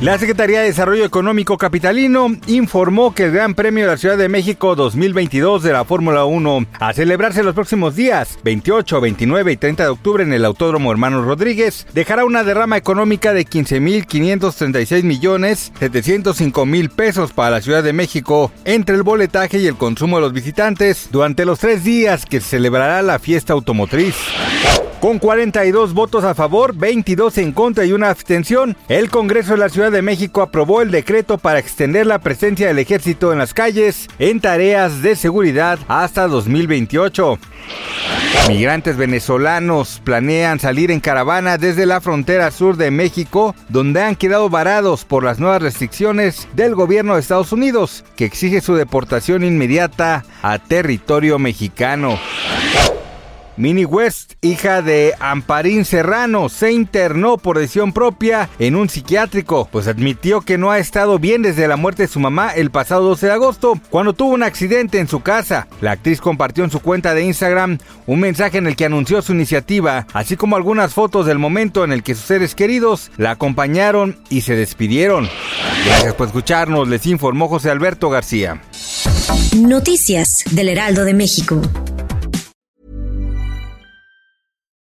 La Secretaría de Desarrollo Económico Capitalino informó que el Gran Premio de la Ciudad de México 2022 de la Fórmula 1, a celebrarse los próximos días 28, 29 y 30 de octubre en el Autódromo Hermanos Rodríguez, dejará una derrama económica de 15.536 millones 705 mil pesos para la Ciudad de México entre el boletaje y el consumo de los visitantes durante los tres días que celebrará la fiesta automotriz. Con 42 votos a favor, 22 en contra y una abstención, el Congreso de la Ciudad de México aprobó el decreto para extender la presencia del ejército en las calles en tareas de seguridad hasta 2028. Migrantes venezolanos planean salir en caravana desde la frontera sur de México, donde han quedado varados por las nuevas restricciones del gobierno de Estados Unidos, que exige su deportación inmediata a territorio mexicano. Minnie West, hija de Amparín Serrano, se internó por decisión propia en un psiquiátrico, pues admitió que no ha estado bien desde la muerte de su mamá el pasado 12 de agosto, cuando tuvo un accidente en su casa. La actriz compartió en su cuenta de Instagram un mensaje en el que anunció su iniciativa, así como algunas fotos del momento en el que sus seres queridos la acompañaron y se despidieron. Gracias por escucharnos, les informó José Alberto García. Noticias del Heraldo de México.